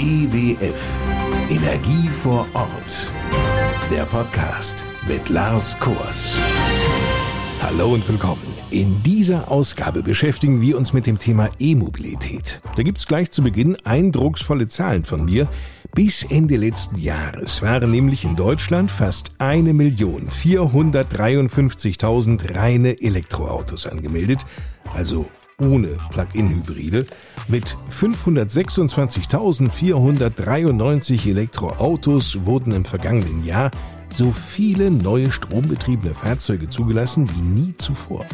EWF Energie vor Ort. Der Podcast mit Lars Kors. Hallo und willkommen. In dieser Ausgabe beschäftigen wir uns mit dem Thema E-Mobilität. Da gibt es gleich zu Beginn eindrucksvolle Zahlen von mir. Bis Ende letzten Jahres waren nämlich in Deutschland fast 1.453.000 reine Elektroautos angemeldet, also ohne Plug-in-Hybride. Mit 526.493 Elektroautos wurden im vergangenen Jahr so viele neue strombetriebene Fahrzeuge zugelassen wie nie zuvor.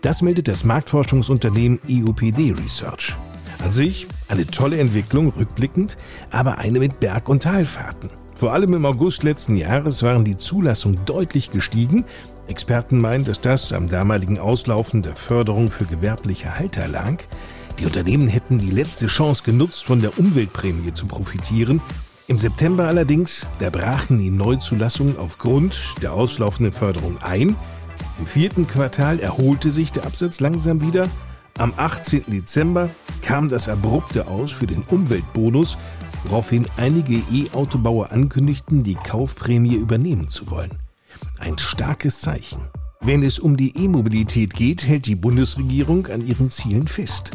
Das meldet das Marktforschungsunternehmen EUPD Research. An sich eine tolle Entwicklung rückblickend, aber eine mit Berg- und Talfahrten. Vor allem im August letzten Jahres waren die Zulassungen deutlich gestiegen. Experten meinen, dass das am damaligen Auslaufen der Förderung für gewerbliche Halter lag. Die Unternehmen hätten die letzte Chance genutzt, von der Umweltprämie zu profitieren. Im September allerdings, da brachen die Neuzulassungen aufgrund der auslaufenden Förderung ein. Im vierten Quartal erholte sich der Absatz langsam wieder. Am 18. Dezember kam das abrupte Aus für den Umweltbonus, woraufhin einige E-Autobauer ankündigten, die Kaufprämie übernehmen zu wollen. Ein starkes Zeichen. Wenn es um die E-Mobilität geht, hält die Bundesregierung an ihren Zielen fest.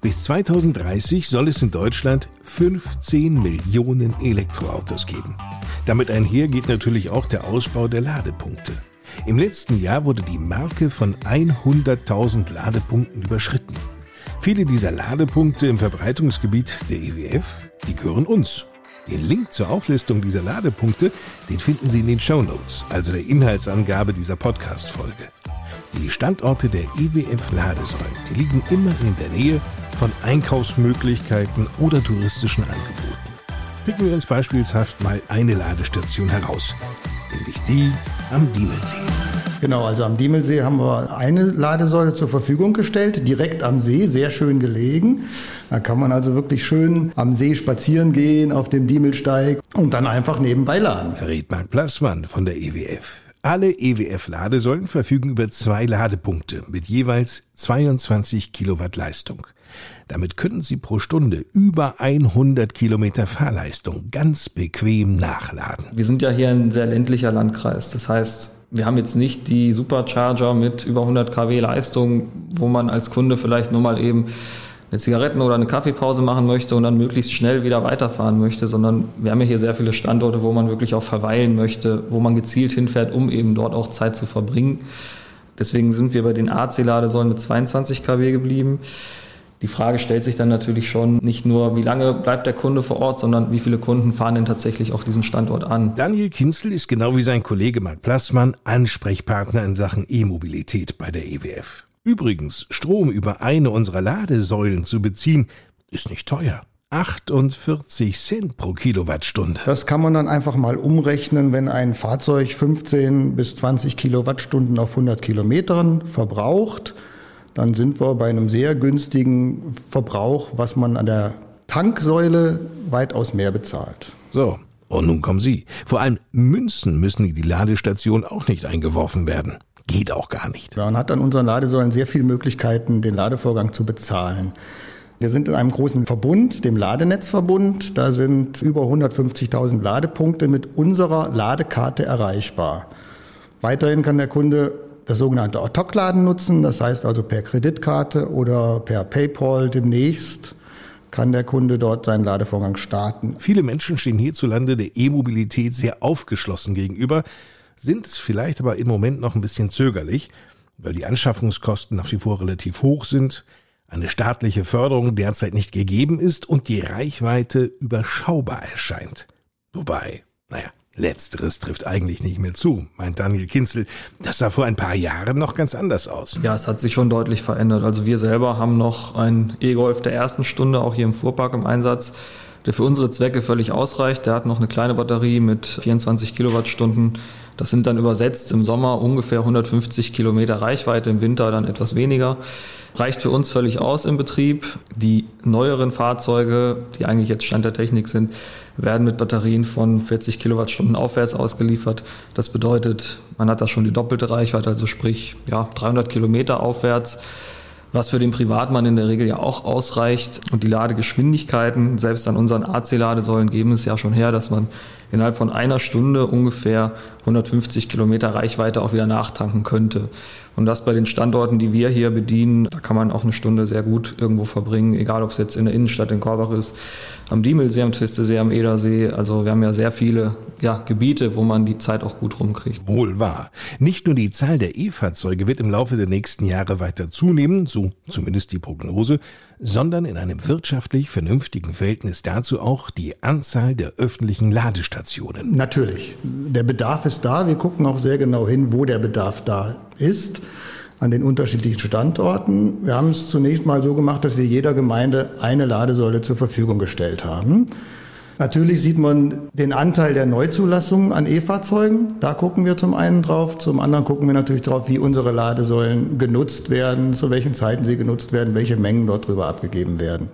Bis 2030 soll es in Deutschland 15 Millionen Elektroautos geben. Damit einher geht natürlich auch der Ausbau der Ladepunkte. Im letzten Jahr wurde die Marke von 100.000 Ladepunkten überschritten. Viele dieser Ladepunkte im Verbreitungsgebiet der EWF, die gehören uns. Den Link zur Auflistung dieser Ladepunkte, den finden Sie in den Show Notes, also der Inhaltsangabe dieser Podcast-Folge. Die Standorte der EWF Ladesäulen, die liegen immer in der Nähe von Einkaufsmöglichkeiten oder touristischen Angeboten. Picken wir uns beispielshaft mal eine Ladestation heraus, nämlich die am Diemelsee. Genau, also am Diemelsee haben wir eine Ladesäule zur Verfügung gestellt, direkt am See, sehr schön gelegen. Da kann man also wirklich schön am See spazieren gehen, auf dem Diemelsteig und dann einfach nebenbei laden. Verrät Marc Plassmann von der EWF. Alle EWF-Ladesäulen verfügen über zwei Ladepunkte mit jeweils 22 Kilowatt Leistung. Damit können Sie pro Stunde über 100 Kilometer Fahrleistung ganz bequem nachladen. Wir sind ja hier ein sehr ländlicher Landkreis. Das heißt, wir haben jetzt nicht die Supercharger mit über 100 kW Leistung, wo man als Kunde vielleicht nur mal eben eine Zigaretten- oder eine Kaffeepause machen möchte und dann möglichst schnell wieder weiterfahren möchte, sondern wir haben ja hier sehr viele Standorte, wo man wirklich auch verweilen möchte, wo man gezielt hinfährt, um eben dort auch Zeit zu verbringen. Deswegen sind wir bei den AC-Ladesäulen mit 22 kW geblieben. Die Frage stellt sich dann natürlich schon nicht nur, wie lange bleibt der Kunde vor Ort, sondern wie viele Kunden fahren denn tatsächlich auch diesen Standort an. Daniel Kinzel ist genau wie sein Kollege Marc Plassmann Ansprechpartner in Sachen E-Mobilität bei der EWF. Übrigens, Strom über eine unserer Ladesäulen zu beziehen, ist nicht teuer. 48 Cent pro Kilowattstunde. Das kann man dann einfach mal umrechnen, wenn ein Fahrzeug 15 bis 20 Kilowattstunden auf 100 Kilometern verbraucht dann sind wir bei einem sehr günstigen Verbrauch, was man an der Tanksäule weitaus mehr bezahlt. So, und nun kommen Sie. Vor allem Münzen müssen in die Ladestation auch nicht eingeworfen werden. Geht auch gar nicht. Man hat an unseren Ladesäulen sehr viele Möglichkeiten, den Ladevorgang zu bezahlen. Wir sind in einem großen Verbund, dem Ladenetzverbund. Da sind über 150.000 Ladepunkte mit unserer Ladekarte erreichbar. Weiterhin kann der Kunde das sogenannte Ad-Hoc-Laden nutzen. Das heißt also per Kreditkarte oder per PayPal demnächst kann der Kunde dort seinen Ladevorgang starten. Viele Menschen stehen hierzulande der E-Mobilität sehr aufgeschlossen gegenüber, sind vielleicht aber im Moment noch ein bisschen zögerlich, weil die Anschaffungskosten nach wie vor relativ hoch sind, eine staatliche Förderung derzeit nicht gegeben ist und die Reichweite überschaubar erscheint. Wobei, naja, Letzteres trifft eigentlich nicht mehr zu, meint Daniel Kinzel. Das sah vor ein paar Jahren noch ganz anders aus. Ja, es hat sich schon deutlich verändert. Also wir selber haben noch einen E-Golf der ersten Stunde auch hier im Fuhrpark im Einsatz, der für unsere Zwecke völlig ausreicht. Der hat noch eine kleine Batterie mit 24 Kilowattstunden. Das sind dann übersetzt im Sommer ungefähr 150 Kilometer Reichweite, im Winter dann etwas weniger. Reicht für uns völlig aus im Betrieb. Die neueren Fahrzeuge, die eigentlich jetzt Stand der Technik sind, werden mit Batterien von 40 Kilowattstunden aufwärts ausgeliefert. Das bedeutet, man hat da schon die doppelte Reichweite, also sprich ja, 300 Kilometer aufwärts. was für den Privatmann in der Regel ja auch ausreicht. Und die Ladegeschwindigkeiten, selbst an unseren AC-Ladesäulen, geben es ja schon her, dass man innerhalb von einer Stunde ungefähr 150 Kilometer Reichweite auch wieder nachtanken könnte. Und das bei den Standorten, die wir hier bedienen, da kann man auch eine Stunde sehr gut irgendwo verbringen, egal ob es jetzt in der Innenstadt in Korbach ist, am Diemelsee, am Twistesee, am Edersee. Also wir haben ja sehr viele ja, Gebiete, wo man die Zeit auch gut rumkriegt. Wohl wahr. Nicht nur die Zahl der E-Fahrzeuge wird im Laufe der nächsten Jahre weiter zunehmen, so zumindest die Prognose, sondern in einem wirtschaftlich vernünftigen Verhältnis dazu auch die Anzahl der öffentlichen Ladestationen. Natürlich. Der Bedarf ist da. Wir gucken auch sehr genau hin, wo der Bedarf da ist an den unterschiedlichen Standorten. Wir haben es zunächst mal so gemacht, dass wir jeder Gemeinde eine Ladesäule zur Verfügung gestellt haben. Natürlich sieht man den Anteil der Neuzulassungen an E-Fahrzeugen. Da gucken wir zum einen drauf. Zum anderen gucken wir natürlich drauf, wie unsere Ladesäulen genutzt werden, zu welchen Zeiten sie genutzt werden, welche Mengen dort drüber abgegeben werden.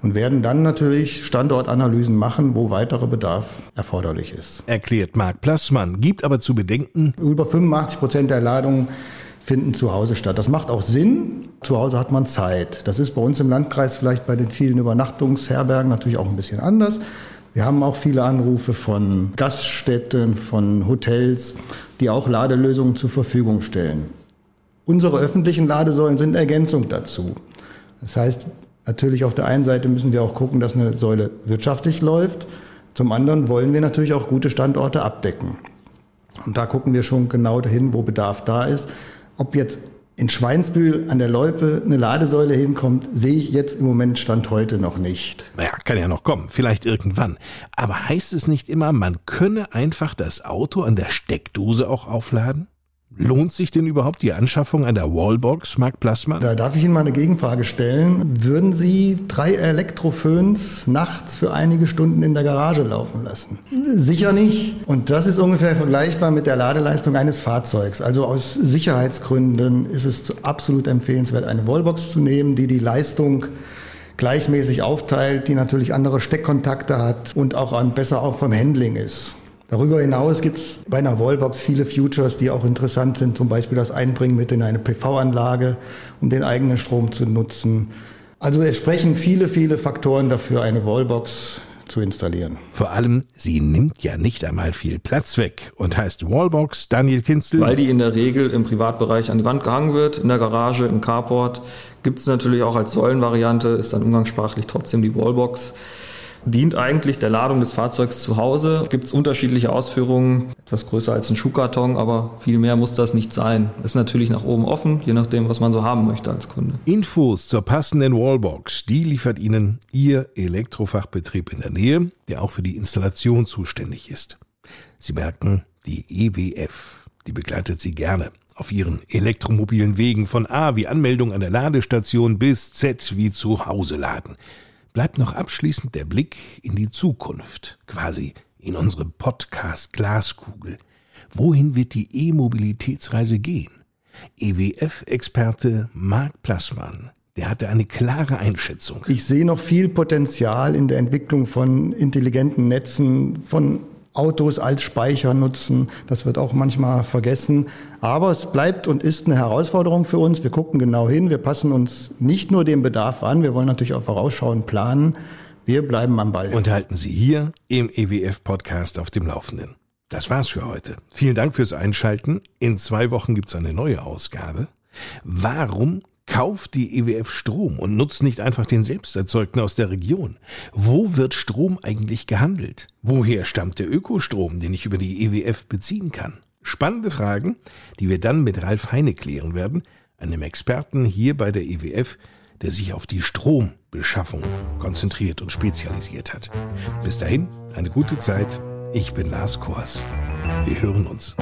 Und werden dann natürlich Standortanalysen machen, wo weiterer Bedarf erforderlich ist. Erklärt Marc Plassmann, gibt aber zu bedenken. Über 85 Prozent der Ladungen finden zu Hause statt. Das macht auch Sinn. Zu Hause hat man Zeit. Das ist bei uns im Landkreis vielleicht bei den vielen Übernachtungsherbergen natürlich auch ein bisschen anders. Wir haben auch viele Anrufe von Gaststätten, von Hotels, die auch Ladelösungen zur Verfügung stellen. Unsere öffentlichen Ladesäulen sind Ergänzung dazu. Das heißt, natürlich auf der einen Seite müssen wir auch gucken, dass eine Säule wirtschaftlich läuft. Zum anderen wollen wir natürlich auch gute Standorte abdecken. Und da gucken wir schon genau dahin, wo Bedarf da ist. Ob jetzt in Schweinsbühl an der Loipe eine Ladesäule hinkommt, sehe ich jetzt im Moment Stand heute noch nicht. Naja, kann ja noch kommen, vielleicht irgendwann. Aber heißt es nicht immer, man könne einfach das Auto an der Steckdose auch aufladen? Lohnt sich denn überhaupt die Anschaffung einer Wallbox, Mark Plasma? Da darf ich Ihnen mal eine Gegenfrage stellen. Würden Sie drei Elektroföhns nachts für einige Stunden in der Garage laufen lassen? Sicher nicht. Und das ist ungefähr vergleichbar mit der Ladeleistung eines Fahrzeugs. Also aus Sicherheitsgründen ist es absolut empfehlenswert, eine Wallbox zu nehmen, die die Leistung gleichmäßig aufteilt, die natürlich andere Steckkontakte hat und auch besser auch vom Handling ist. Darüber hinaus gibt es bei einer Wallbox viele Futures, die auch interessant sind, zum Beispiel das Einbringen mit in eine PV-Anlage, um den eigenen Strom zu nutzen. Also es sprechen viele, viele Faktoren dafür, eine Wallbox zu installieren. Vor allem, sie nimmt ja nicht einmal viel Platz weg und heißt Wallbox Daniel Kinzel. Weil die in der Regel im Privatbereich an die Wand gehangen wird, in der Garage, im Carport. Gibt es natürlich auch als Säulenvariante, ist dann umgangssprachlich trotzdem die Wallbox dient eigentlich der Ladung des Fahrzeugs zu Hause. Gibt es unterschiedliche Ausführungen, etwas größer als ein Schuhkarton, aber viel mehr muss das nicht sein. Ist natürlich nach oben offen, je nachdem, was man so haben möchte als Kunde. Infos zur passenden Wallbox, die liefert Ihnen Ihr Elektrofachbetrieb in der Nähe, der auch für die Installation zuständig ist. Sie merken, die EWF, die begleitet Sie gerne auf ihren elektromobilen Wegen von A wie Anmeldung an der Ladestation bis Z wie zu laden bleibt noch abschließend der Blick in die Zukunft, quasi in unsere Podcast-Glaskugel. Wohin wird die E-Mobilitätsreise gehen? EWF-Experte Marc Plassmann, der hatte eine klare Einschätzung. Ich sehe noch viel Potenzial in der Entwicklung von intelligenten Netzen, von Autos als Speicher nutzen. Das wird auch manchmal vergessen. Aber es bleibt und ist eine Herausforderung für uns. Wir gucken genau hin. Wir passen uns nicht nur dem Bedarf an. Wir wollen natürlich auch vorausschauend planen. Wir bleiben am Ball. Und halten Sie hier im EWF-Podcast auf dem Laufenden. Das war's für heute. Vielen Dank fürs Einschalten. In zwei Wochen gibt's eine neue Ausgabe. Warum Kauft die EWF Strom und nutzt nicht einfach den selbsterzeugten aus der Region. Wo wird Strom eigentlich gehandelt? Woher stammt der Ökostrom, den ich über die EWF beziehen kann? Spannende Fragen, die wir dann mit Ralf Heine klären werden, einem Experten hier bei der EWF, der sich auf die Strombeschaffung konzentriert und spezialisiert hat. Bis dahin, eine gute Zeit. Ich bin Lars Kors. Wir hören uns.